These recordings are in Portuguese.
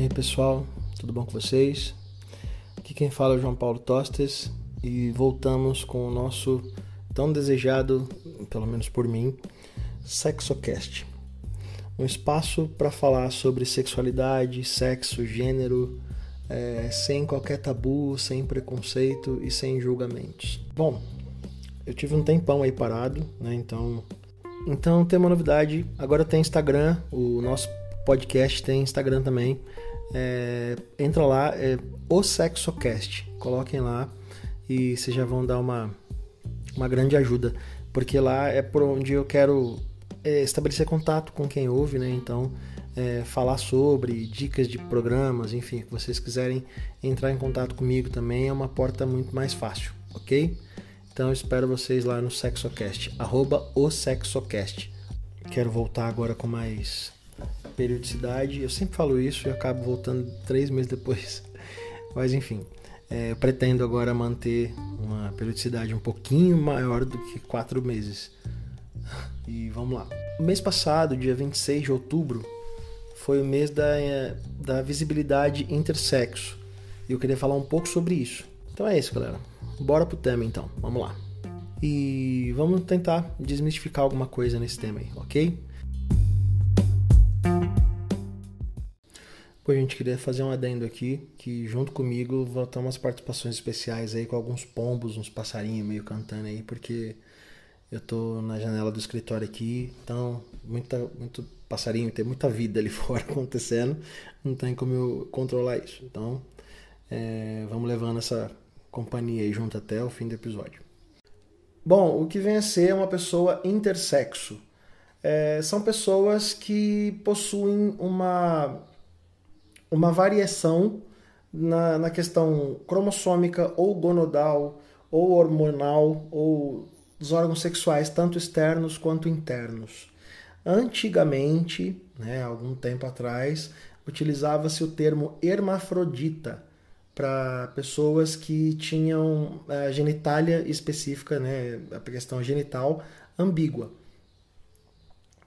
E aí pessoal, tudo bom com vocês? Aqui quem fala é o João Paulo Tostes e voltamos com o nosso tão desejado, pelo menos por mim, SexoCast. Um espaço para falar sobre sexualidade, sexo, gênero, é, sem qualquer tabu, sem preconceito e sem julgamentos. Bom, eu tive um tempão aí parado, né? Então, então tem uma novidade. Agora tem Instagram, o nosso podcast tem Instagram também. É, entra lá, é o SexoCast. Coloquem lá e vocês já vão dar uma, uma grande ajuda. Porque lá é por onde eu quero é, estabelecer contato com quem ouve, né? Então, é, falar sobre dicas de programas, enfim, que vocês quiserem entrar em contato comigo também é uma porta muito mais fácil, ok? Então espero vocês lá no SexoCast, arroba o SexoCast. Quero voltar agora com mais periodicidade. Eu sempre falo isso e acabo voltando três meses depois. Mas enfim, é, eu pretendo agora manter uma periodicidade um pouquinho maior do que quatro meses. E vamos lá. O mês passado, dia 26 de outubro, foi o mês da, é, da visibilidade intersexo. E eu queria falar um pouco sobre isso. Então é isso, galera. Bora pro tema então. Vamos lá. E vamos tentar desmistificar alguma coisa nesse tema aí, ok? Pô, a gente queria fazer um adendo aqui, que junto comigo vão ter umas participações especiais aí com alguns pombos, uns passarinhos meio cantando aí, porque eu tô na janela do escritório aqui, então muita, muito passarinho, tem muita vida ali fora acontecendo, não tem como eu controlar isso. Então, é, vamos levando essa companhia aí junto até o fim do episódio. Bom, o que vem a ser uma pessoa intersexo? É, são pessoas que possuem uma, uma variação na, na questão cromossômica ou gonodal ou hormonal ou dos órgãos sexuais, tanto externos quanto internos. Antigamente, né, algum tempo atrás, utilizava-se o termo hermafrodita para pessoas que tinham a genitália específica, né, a questão genital ambígua.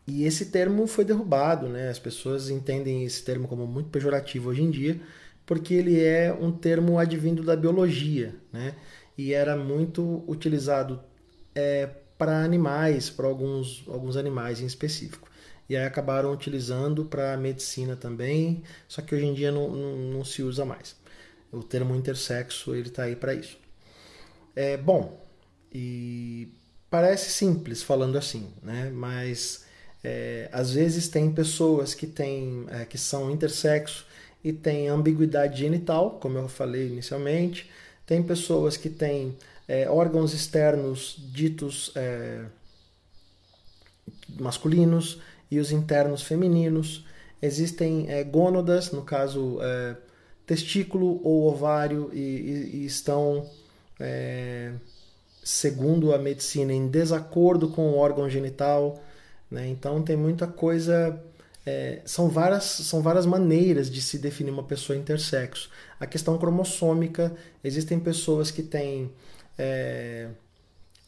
E esse termo foi derrubado, né? As pessoas entendem esse termo como muito pejorativo hoje em dia, porque ele é um termo advindo da biologia, né? E era muito utilizado é, para animais, para alguns, alguns animais em específico. E aí acabaram utilizando para medicina também, só que hoje em dia não, não, não se usa mais. O termo intersexo ele está aí para isso. É bom e parece simples falando assim, né? Mas é, às vezes tem pessoas que têm é, que são intersexo e têm ambiguidade genital, como eu falei inicialmente. Tem pessoas que têm é, órgãos externos ditos é, masculinos e os internos femininos. Existem é, gônadas, no caso é, testículo ou ovário, e, e, e estão, segundo a medicina, em desacordo com o órgão genital. Né? Então tem muita coisa. É, são, várias, são várias maneiras de se definir uma pessoa intersexo. A questão cromossômica, existem pessoas que têm é,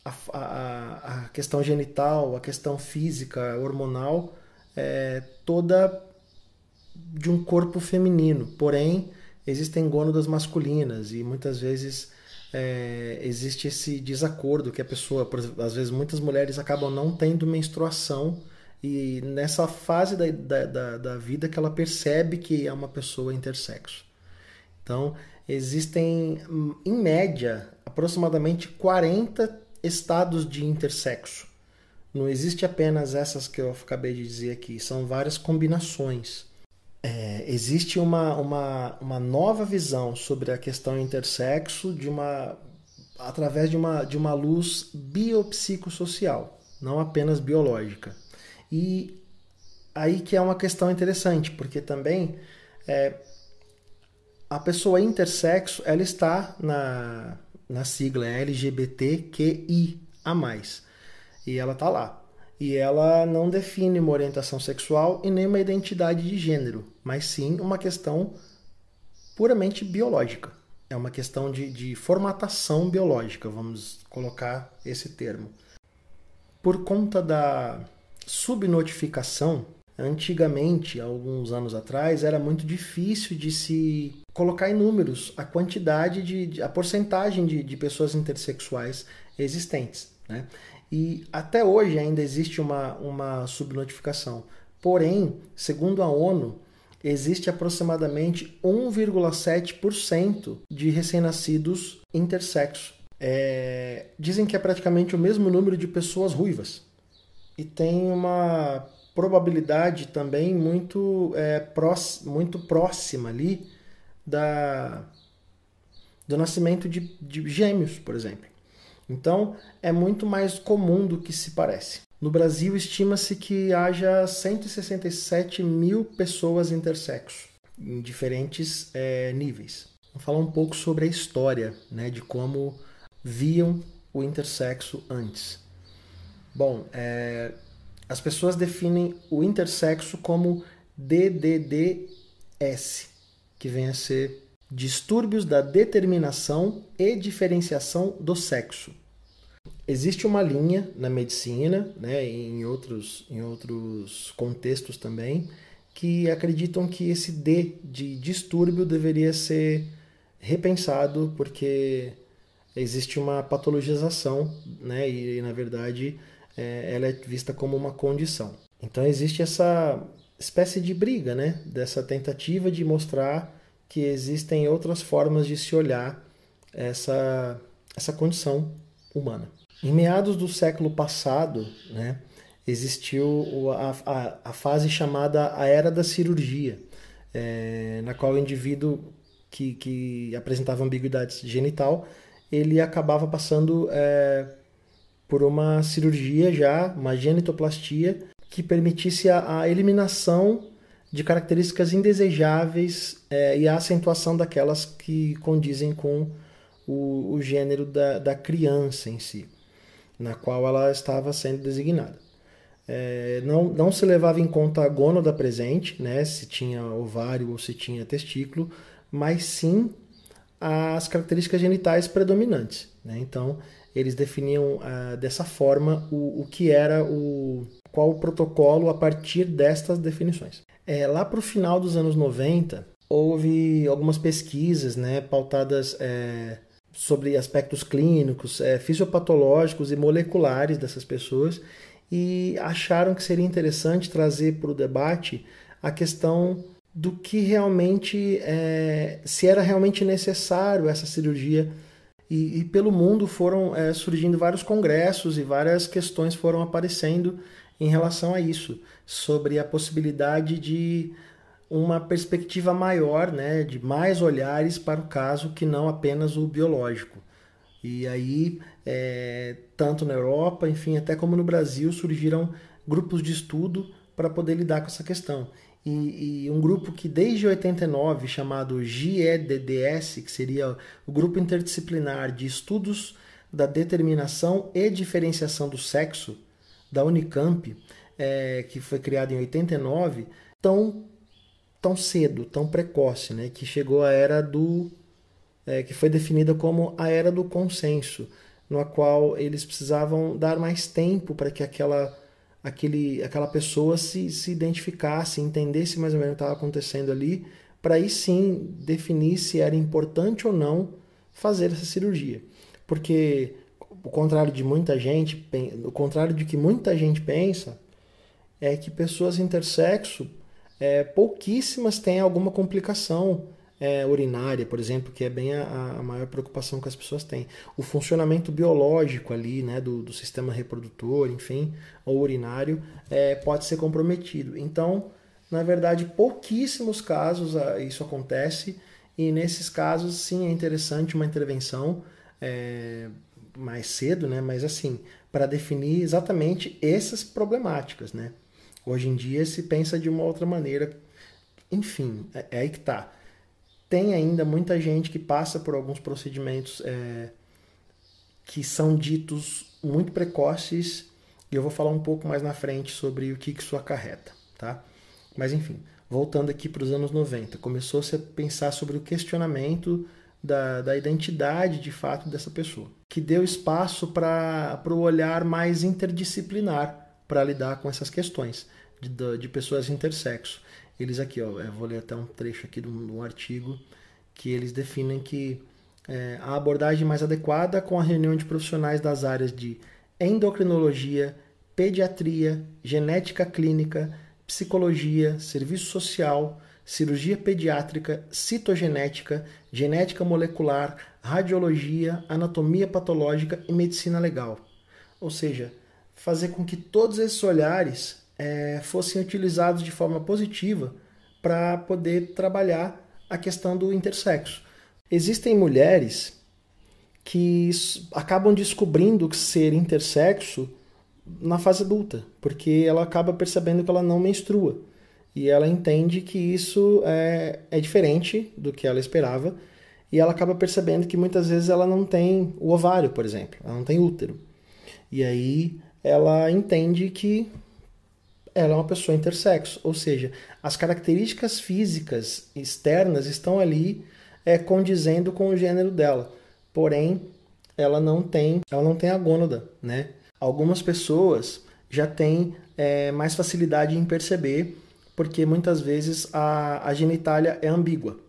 a, a, a, questão genital, a questão física, hormonal, é, toda de um corpo feminino. Porém, existem gônadas masculinas e muitas vezes é, existe esse desacordo que a pessoa, exemplo, às vezes muitas mulheres acabam não tendo menstruação e nessa fase da, da, da, da vida que ela percebe que é uma pessoa intersexo. Então, existem, em média, aproximadamente 40 estados de intersexo. Não existe apenas essas que eu acabei de dizer aqui, são várias combinações. É, existe uma, uma, uma nova visão sobre a questão intersexo de uma, através de uma, de uma luz biopsicossocial, não apenas biológica. E aí que é uma questão interessante, porque também é, a pessoa intersexo ela está na, na sigla LGBTQIA+. E ela está lá. E ela não define uma orientação sexual e nem uma identidade de gênero, mas sim uma questão puramente biológica. É uma questão de, de formatação biológica, vamos colocar esse termo. Por conta da subnotificação Antigamente, alguns anos atrás, era muito difícil de se colocar em números a quantidade de, a porcentagem de, de pessoas intersexuais existentes. Né? E até hoje ainda existe uma, uma subnotificação. Porém, segundo a ONU, existe aproximadamente 1,7% de recém-nascidos intersexo. É, dizem que é praticamente o mesmo número de pessoas ruivas. E tem uma probabilidade também muito, é, muito próxima ali da, do nascimento de, de gêmeos, por exemplo. Então, é muito mais comum do que se parece. No Brasil, estima-se que haja 167 mil pessoas intersexo, em diferentes é, níveis. Vamos falar um pouco sobre a história né, de como viam o intersexo antes. Bom, é, as pessoas definem o intersexo como DDDS, que vem a ser distúrbios da determinação e diferenciação do sexo. Existe uma linha na medicina, né, em outros, em outros contextos também, que acreditam que esse D de distúrbio deveria ser repensado porque existe uma patologização, né, e na verdade é, ela é vista como uma condição. Então existe essa espécie de briga, né? Dessa tentativa de mostrar que existem outras formas de se olhar essa, essa condição humana. Em meados do século passado, né, existiu a, a, a fase chamada a Era da Cirurgia, é, na qual o indivíduo que, que apresentava ambiguidade genital, ele acabava passando é, por uma cirurgia já, uma genitoplastia, que permitisse a, a eliminação de características indesejáveis é, e a acentuação daquelas que condizem com o, o gênero da, da criança em si, na qual ela estava sendo designada. É, não, não se levava em conta a gônada presente, né, se tinha ovário ou se tinha testículo, mas sim as características genitais predominantes. Né? Então, eles definiam uh, dessa forma o, o que era o qual o protocolo a partir destas definições. É, lá para o final dos anos 90, houve algumas pesquisas né, pautadas é, sobre aspectos clínicos, é, fisiopatológicos e moleculares dessas pessoas e acharam que seria interessante trazer para o debate a questão do que realmente, é, se era realmente necessário essa cirurgia. E, e pelo mundo foram é, surgindo vários congressos e várias questões foram aparecendo em relação a isso, sobre a possibilidade de uma perspectiva maior, né, de mais olhares para o caso que não apenas o biológico. E aí, é, tanto na Europa, enfim, até como no Brasil, surgiram grupos de estudo para poder lidar com essa questão e, e, um grupo que desde 89, chamado GEDDS, que seria o Grupo Interdisciplinar de Estudos da Determinação e Diferenciação do Sexo, da Unicamp, é, que foi criado em 89, tão, tão cedo, tão precoce, né, que chegou a era do. É, que foi definida como a era do consenso, no qual eles precisavam dar mais tempo para que aquela aquele, aquela pessoa se, se identificasse, entendesse mais ou menos o que estava acontecendo ali, para aí sim definir se era importante ou não fazer essa cirurgia. Porque o contrário de muita gente, o contrário de que muita gente pensa, é que pessoas intersexo, é, pouquíssimas têm alguma complicação é, urinária, por exemplo, que é bem a, a, maior preocupação que as pessoas têm. O funcionamento biológico ali, né, do, do sistema reprodutor, enfim, ou urinário, é, pode ser comprometido. Então, na verdade, pouquíssimos casos ah, isso acontece, e nesses casos, sim, é interessante uma intervenção é, mais cedo, né, mas assim, para definir exatamente essas problemáticas, né. Hoje em dia se pensa de uma outra maneira, enfim, é, é aí que está tem ainda muita gente que passa por alguns procedimentos é, que são ditos muito precoces e eu vou falar um pouco mais na frente sobre o que isso acarreta, tá? Mas enfim, voltando aqui para os anos 90, começou-se a pensar sobre o questionamento da, da identidade de fato dessa pessoa, que deu espaço para o olhar mais interdisciplinar para lidar com essas questões. de, de pessoas intersexo. Eles aqui, ó, vou ler até um trecho aqui de um, de um artigo que eles definem que é, a abordagem mais adequada com a reunião de profissionais das áreas de endocrinologia, pediatria, genética clínica, psicologia, serviço social, cirurgia pediátrica, citogenética, genética molecular, radiologia, anatomia patológica e medicina legal. Ou seja, fazer com que todos esses olhares é, fossem utilizados de forma positiva para poder trabalhar a questão do intersexo. Existem mulheres que acabam descobrindo ser intersexo na fase adulta, porque ela acaba percebendo que ela não menstrua e ela entende que isso é, é diferente do que ela esperava e ela acaba percebendo que muitas vezes ela não tem o ovário, por exemplo, ela não tem útero. E aí ela entende que ela é uma pessoa intersexo, ou seja, as características físicas externas estão ali é, condizendo com o gênero dela. Porém, ela não tem, ela não tem a gônada, né? Algumas pessoas já têm é, mais facilidade em perceber, porque muitas vezes a, a genitália é ambígua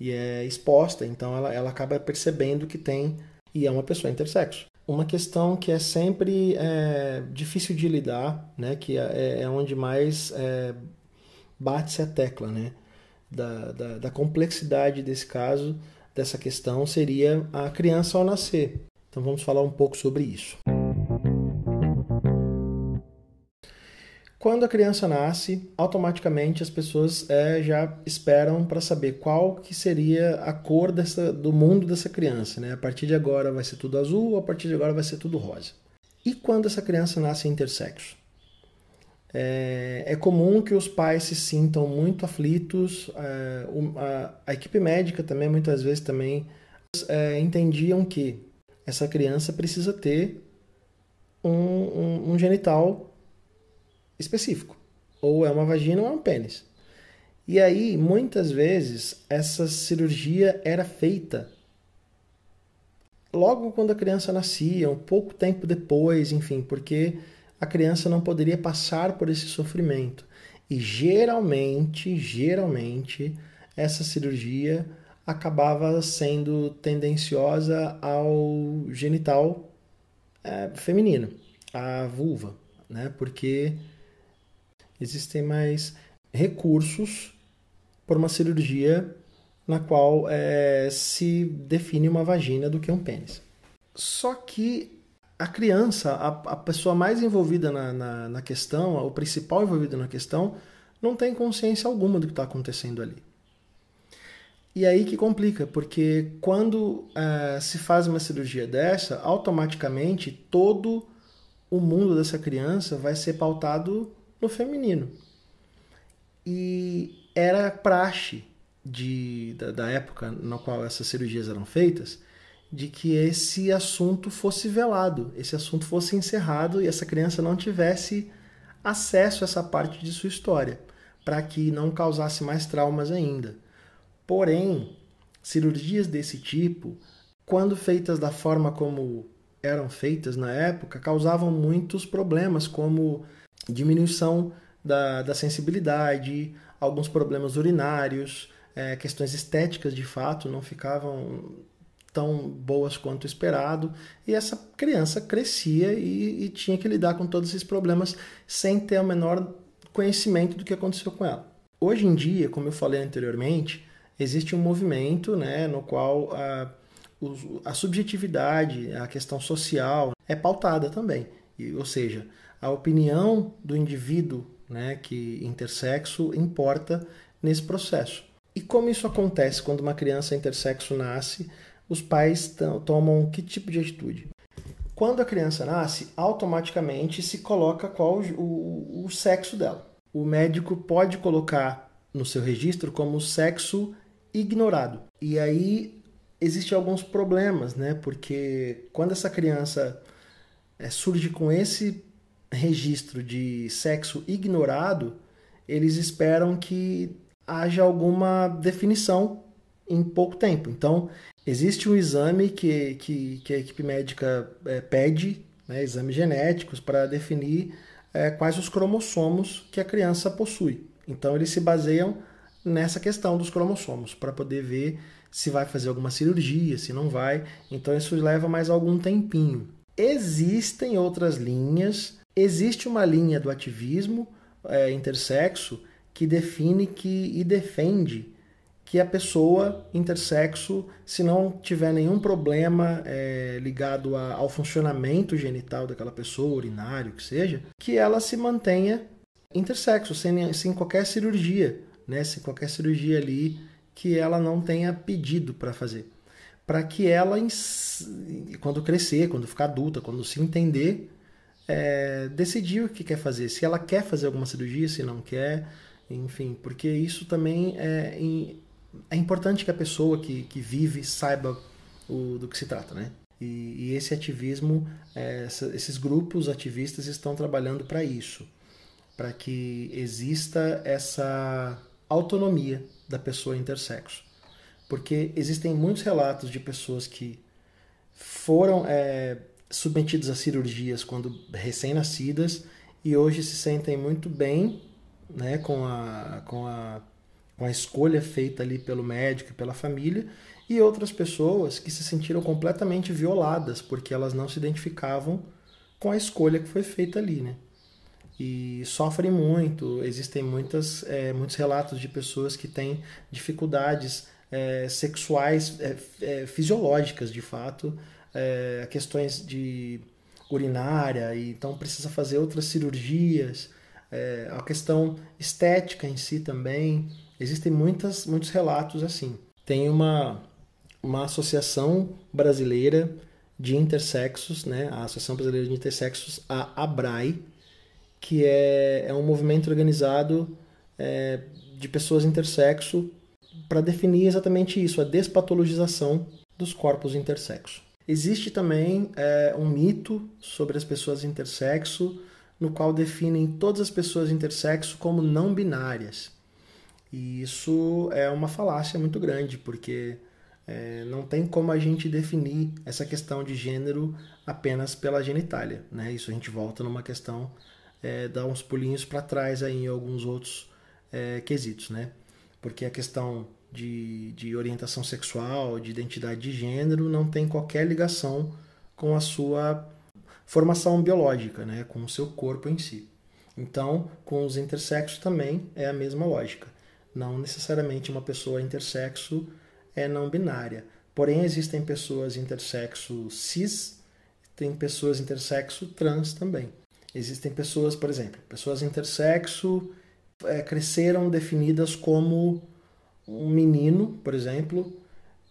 e é exposta, então ela, ela acaba percebendo que tem e é uma pessoa intersexo. Uma questão que é sempre é, difícil de lidar, né, que é, é onde mais é, bate-se a tecla, né, da, da, da complexidade desse caso, dessa questão, seria a criança ao nascer. Então vamos falar um pouco sobre isso. Quando a criança nasce, automaticamente as pessoas é, já esperam para saber qual que seria a cor dessa, do mundo dessa criança. Né? A partir de agora vai ser tudo azul, a partir de agora vai ser tudo rosa. E quando essa criança nasce intersexo? É, é comum que os pais se sintam muito aflitos. É, a, a, equipe médica também muitas vezes também é, entendiam que essa criança precisa ter um, um, um genital específico. Ou é uma vagina ou é um pênis. E aí, muitas vezes, essa cirurgia era feita logo quando a criança nascia, um pouco tempo depois, enfim, porque a criança não poderia passar por esse sofrimento. E geralmente, geralmente, essa cirurgia acabava sendo tendenciosa ao genital é, feminino, à vulva, né? Porque existem mais recursos para uma cirurgia na qual é, se define uma vagina do que um pênis. Só que a criança, a, a pessoa mais envolvida na, na, na, questão, o principal envolvido na questão, não tem consciência alguma do que está acontecendo ali. E aí que complica, porque quando é, se faz uma cirurgia dessa, automaticamente todo o mundo dessa criança vai ser pautado no feminino. E era praxe de, da, da época na qual essas cirurgias eram feitas de que esse assunto fosse velado, esse assunto fosse encerrado e essa criança não tivesse acesso a essa parte de sua história, para que não causasse mais traumas ainda. Porém, cirurgias desse tipo, quando feitas da forma como eram feitas na época, causavam muitos problemas, como diminuição da, da sensibilidade, alguns problemas urinários, é, questões estéticas de fato não ficavam tão boas quanto esperado, e essa criança crescia e, e, tinha que lidar com todos esses problemas sem ter o menor conhecimento do que aconteceu com ela. Hoje em dia, como eu falei anteriormente, existe um movimento né, no qual a, a subjetividade, a questão social é pautada também. Ou seja, a opinião do indivíduo né, que intersexo importa nesse processo. E como isso acontece quando uma criança intersexo nasce, os pais tomam que tipo de atitude? Quando a criança nasce, automaticamente se coloca qual o, o sexo dela. O médico pode colocar no seu registro como sexo ignorado. E aí existem alguns problemas, né? Porque quando essa criança é, surge com esse registro de sexo ignorado, eles esperam que haja alguma definição em pouco tempo. Então, existe um exame que, que, que a equipe médica é, pede, né, exames genéticos, para definir é, quais os cromossomos que a criança possui. Então eles se baseiam nessa questão dos cromossomos para poder ver se vai fazer alguma cirurgia, se não vai. Então isso leva mais algum tempinho. Existem outras linhas. Existe uma linha do ativismo é, intersexo que define que e defende que a pessoa intersexo, se não tiver nenhum problema é, ligado a, ao funcionamento genital daquela pessoa, urinário, que seja, que ela se mantenha intersexo, sem, sem qualquer cirurgia, né? sem qualquer cirurgia ali que ela não tenha pedido para fazer. Para que ela, quando crescer, quando ficar adulta, quando se entender, é, decidir o que quer fazer. Se ela quer fazer alguma cirurgia, se não quer, enfim, porque isso também é, é importante que a pessoa que, que vive saiba o, do que se trata, né? E, e esse ativismo, é, esses grupos ativistas estão trabalhando para isso, para que exista essa autonomia da pessoa intersexo. Porque existem muitos relatos de pessoas que foram é, submetidas a cirurgias quando recém-nascidas e hoje se sentem muito bem né, com, a, com, a, com a escolha feita ali pelo médico e pela família, e outras pessoas que se sentiram completamente violadas porque elas não se identificavam com a escolha que foi feita ali. Né? E sofrem muito, existem muitas, é, muitos relatos de pessoas que têm dificuldades é, sexuais, é, é fisiológicas de fato, é, questões de urinária, e então precisa fazer outras cirurgias é, a questão estética em si também. Existem muitas, muitos relatos assim. Tem uma, uma associação brasileira de intersexos, né? a Associação Brasileira de Intersexos, a ABRAI, que é, é um movimento organizado é, de pessoas intersexo para definir exatamente isso, a despatologização dos corpos intersexo. Existe também é, um mito sobre as pessoas intersexo, no qual definem todas as pessoas intersexo como não binárias. E isso é uma falácia muito grande, porque é, não tem como a gente definir essa questão de gênero apenas pela genitália. Né? Isso a gente volta numa questão, é, dá uns pulinhos para trás aí em alguns outros é, quesitos. Né? Porque a questão de, de orientação sexual, de identidade de gênero, não tem qualquer ligação com a sua formação biológica, né, com o seu corpo em si. Então, com os intersexos também é a mesma lógica. Não necessariamente uma pessoa intersexo é não binária. Porém, existem pessoas intersexo cis, tem pessoas intersexo trans também. Existem pessoas, por exemplo, pessoas intersexo é, cresceram definidas como um menino, por exemplo,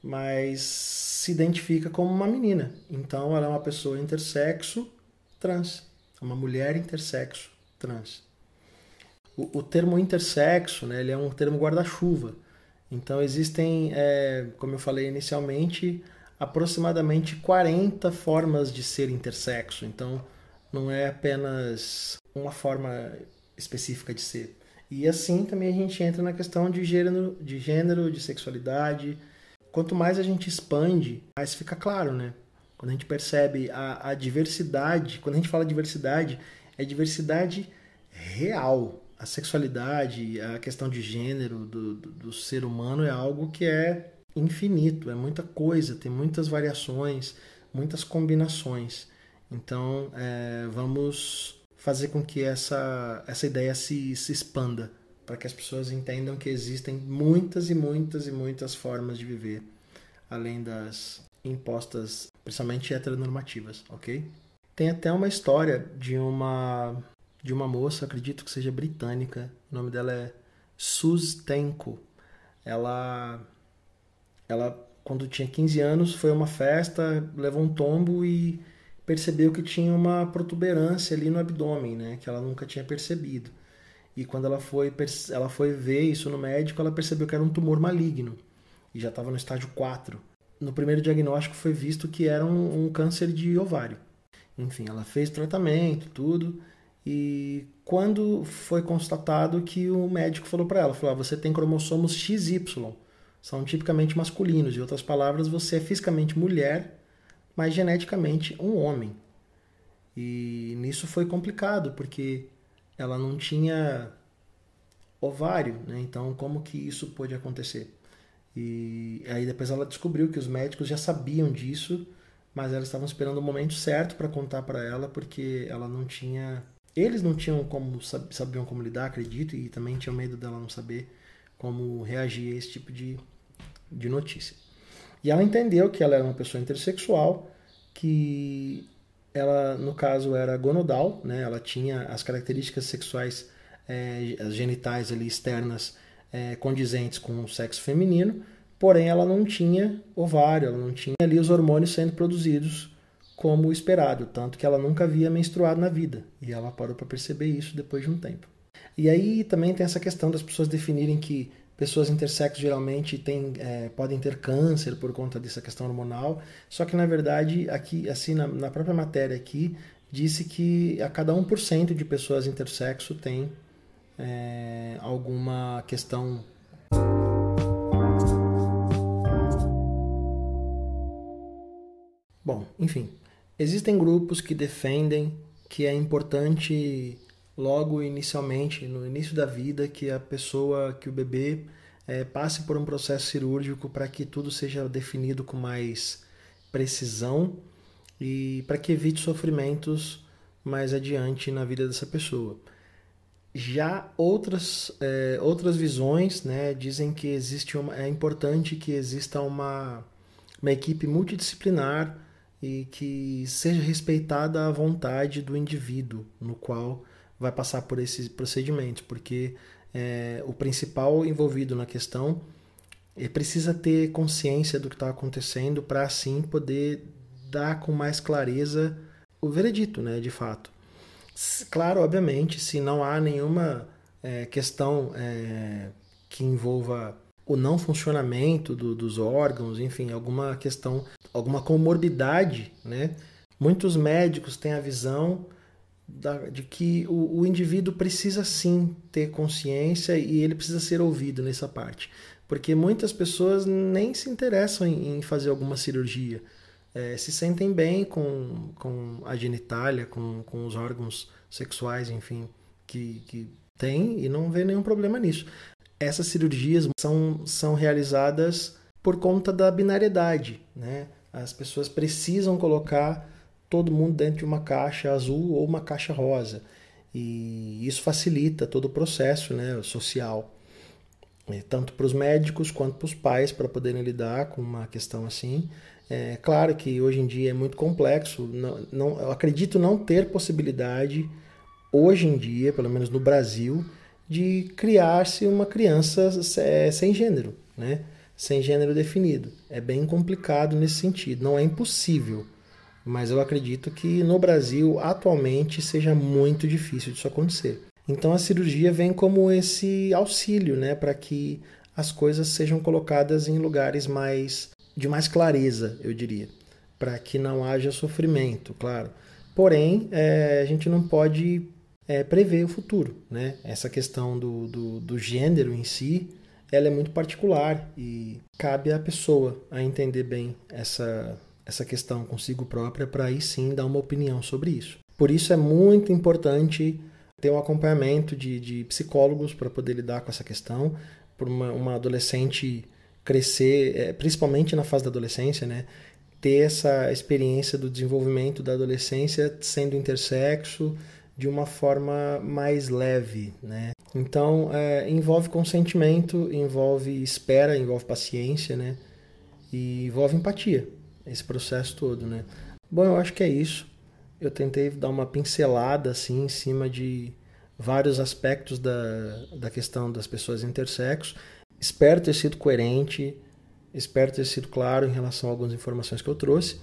mas se identifica como uma menina. Então ela é uma pessoa intersexo trans, uma mulher intersexo trans. O, o termo intersexo, né, ele é um termo guarda-chuva. Então existem, é, como eu falei inicialmente, aproximadamente 40 formas de ser intersexo. Então não é apenas uma forma específica de ser. E assim também a gente entra na questão de gênero, de gênero, de sexualidade, quanto mais a gente expande, mais fica claro, né? Quando a gente percebe a, a diversidade, quando a gente fala diversidade, é diversidade real. A sexualidade, a questão de gênero do, do, do ser humano é algo que é infinito, é muita coisa, tem muitas variações, muitas combinações. Então, é, vamos fazer com que essa, essa ideia se, se expanda para que as pessoas entendam que existem muitas e muitas e muitas formas de viver, além das impostas, principalmente heteronormativas, ok? Tem até uma história de uma de uma moça, acredito que seja britânica, o nome dela é Sus Tenko. Ela ela quando tinha 15 anos foi a uma festa, levou um tombo e percebeu que tinha uma protuberância ali no abdômen, né, que ela nunca tinha percebido. E quando ela foi, ela foi ver isso no médico, ela percebeu que era um tumor maligno. E já estava no estágio 4. No primeiro diagnóstico foi visto que era um, um câncer de ovário. Enfim, ela fez tratamento, tudo. E quando foi constatado que o médico falou para ela, falou: ah, você tem cromossomos XY, são tipicamente masculinos. Em outras palavras, você é fisicamente mulher, mas geneticamente um homem. E nisso foi complicado, porque ela não tinha ovário, né? Então, como que isso pôde acontecer? E aí depois ela descobriu que os médicos já sabiam disso, mas elas estavam esperando o momento certo para contar para ela, porque ela não tinha, eles não tinham como sabiam como lidar, acredito, e também tinham medo dela não saber como reagir a esse tipo de, de notícia. E ela entendeu que ela era uma pessoa intersexual, que ela, no caso, era gonodal, né? Ela tinha as características sexuais, é, as genitais ali externas é, condizentes com o sexo feminino, porém ela não tinha ovário, ela não tinha ali os hormônios sendo produzidos como esperado, tanto que ela nunca havia menstruado na vida. E ela parou para perceber isso depois de um tempo. E aí também tem essa questão das pessoas definirem que pessoas intersexo geralmente têm, é, podem ter câncer por conta dessa questão hormonal, só que na verdade aqui, assim na, na própria matéria aqui, disse que a cada 1% de pessoas intersexo tem é, alguma questão. Bom, enfim, existem grupos que defendem que é importante logo inicialmente, no início da vida, que a pessoa, que o bebê é, passe por um processo cirúrgico para que tudo seja definido com mais precisão e para que evite sofrimentos mais adiante na vida dessa pessoa. Já outras, é, outras visões né, dizem que existe uma, é importante que exista uma, uma equipe multidisciplinar e que seja respeitada a vontade do indivíduo no qual vai passar por esses procedimentos, porque é, o principal envolvido na questão ele precisa ter consciência do que está acontecendo para assim poder dar com mais clareza o veredito, né, de fato. Claro, obviamente, se não há nenhuma é, questão é, que envolva o não funcionamento do, dos órgãos, enfim, alguma questão, alguma comorbidade, né? Muitos médicos têm a visão da, de que o, o, indivíduo precisa sim ter consciência e ele precisa ser ouvido nessa parte, porque muitas pessoas nem se interessam em, em fazer alguma cirurgia é, se sentem bem com, com a genitália, com, com os órgãos sexuais, enfim, que, que tem e não vê nenhum problema nisso. Essas cirurgias são, são realizadas por conta da binariedade, né? As pessoas precisam colocar todo mundo dentro de uma caixa azul ou uma caixa rosa. E isso facilita todo o processo né, social, tanto para os médicos quanto para os pais, para poderem lidar com uma questão assim. É claro que hoje em dia é muito complexo. Não, não, eu acredito não ter possibilidade, hoje em dia, pelo menos no Brasil, de criar-se uma criança é, sem gênero, né? sem gênero definido. É bem complicado nesse sentido. Não é impossível, mas eu acredito que no Brasil, atualmente, seja muito difícil disso acontecer. Então a cirurgia vem como esse auxílio né, para que as coisas sejam colocadas em lugares mais de mais clareza, eu diria, para que não haja sofrimento, claro. Porém, é, a gente não pode é, prever o futuro, né? Essa questão do, do, do gênero em si, ela é muito particular e cabe à pessoa a entender bem essa, essa questão consigo própria para aí sim dar uma opinião sobre isso. Por isso é muito importante ter um acompanhamento de, de psicólogos para poder lidar com essa questão. Por uma, uma adolescente crescer, é, principalmente na fase da adolescência, né? Ter essa experiência do desenvolvimento da adolescência sendo intersexo de uma forma mais leve, né? Então, é, envolve consentimento, envolve espera, envolve paciência, né? E envolve empatia, esse processo todo, né? Bom, eu acho que é isso. Eu tentei dar uma pincelada, assim, em cima de vários aspectos da, da questão das pessoas intersexo. Espero ter sido coerente, espero ter sido claro em relação a algumas informações que eu trouxe.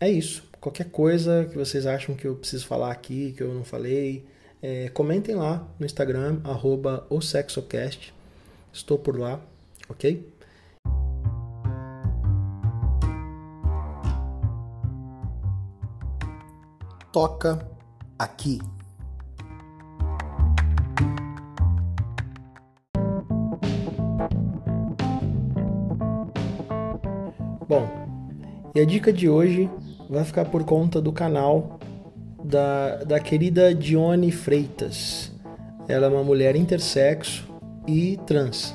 É isso. Qualquer coisa que vocês acham que eu preciso falar aqui, que eu não falei, é, comentem lá no Instagram, arroba osexocast. Estou por lá, ok? Toca aqui. Bom, e a dica de hoje vai ficar por conta do canal da, da querida Dione Freitas. Ela é uma mulher intersexo e trans.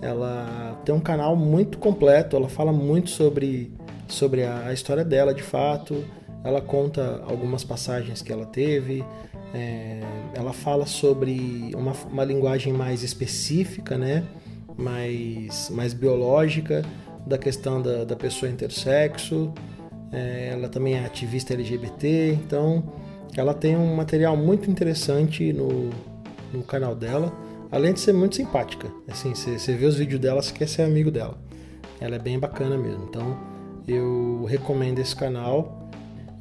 Ela tem um canal muito completo, ela fala muito sobre, sobre a, a história dela de fato, ela conta algumas passagens que ela teve, é, ela fala sobre uma, uma linguagem mais específica, né? mais, mais biológica da questão da, da pessoa intersexo. É, ela também é ativista LGBT, então ela tem um material muito interessante no, no canal dela, além de ser muito simpática. Assim, você vê os vídeos dela, você quer ser amigo dela. Ela é bem bacana mesmo. Então eu recomendo esse canal.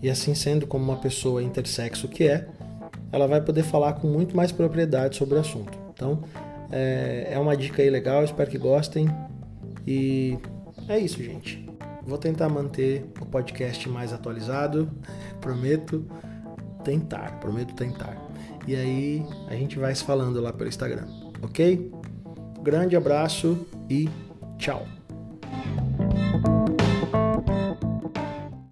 E assim sendo como uma pessoa intersexo que é, ela vai poder falar com muito mais propriedade sobre o assunto. Então é, é uma dica aí legal, espero que gostem. E é isso, gente. Vou tentar manter o podcast mais atualizado, prometo tentar, prometo tentar. E aí a gente vai se falando lá pelo Instagram, ok? Grande abraço e tchau.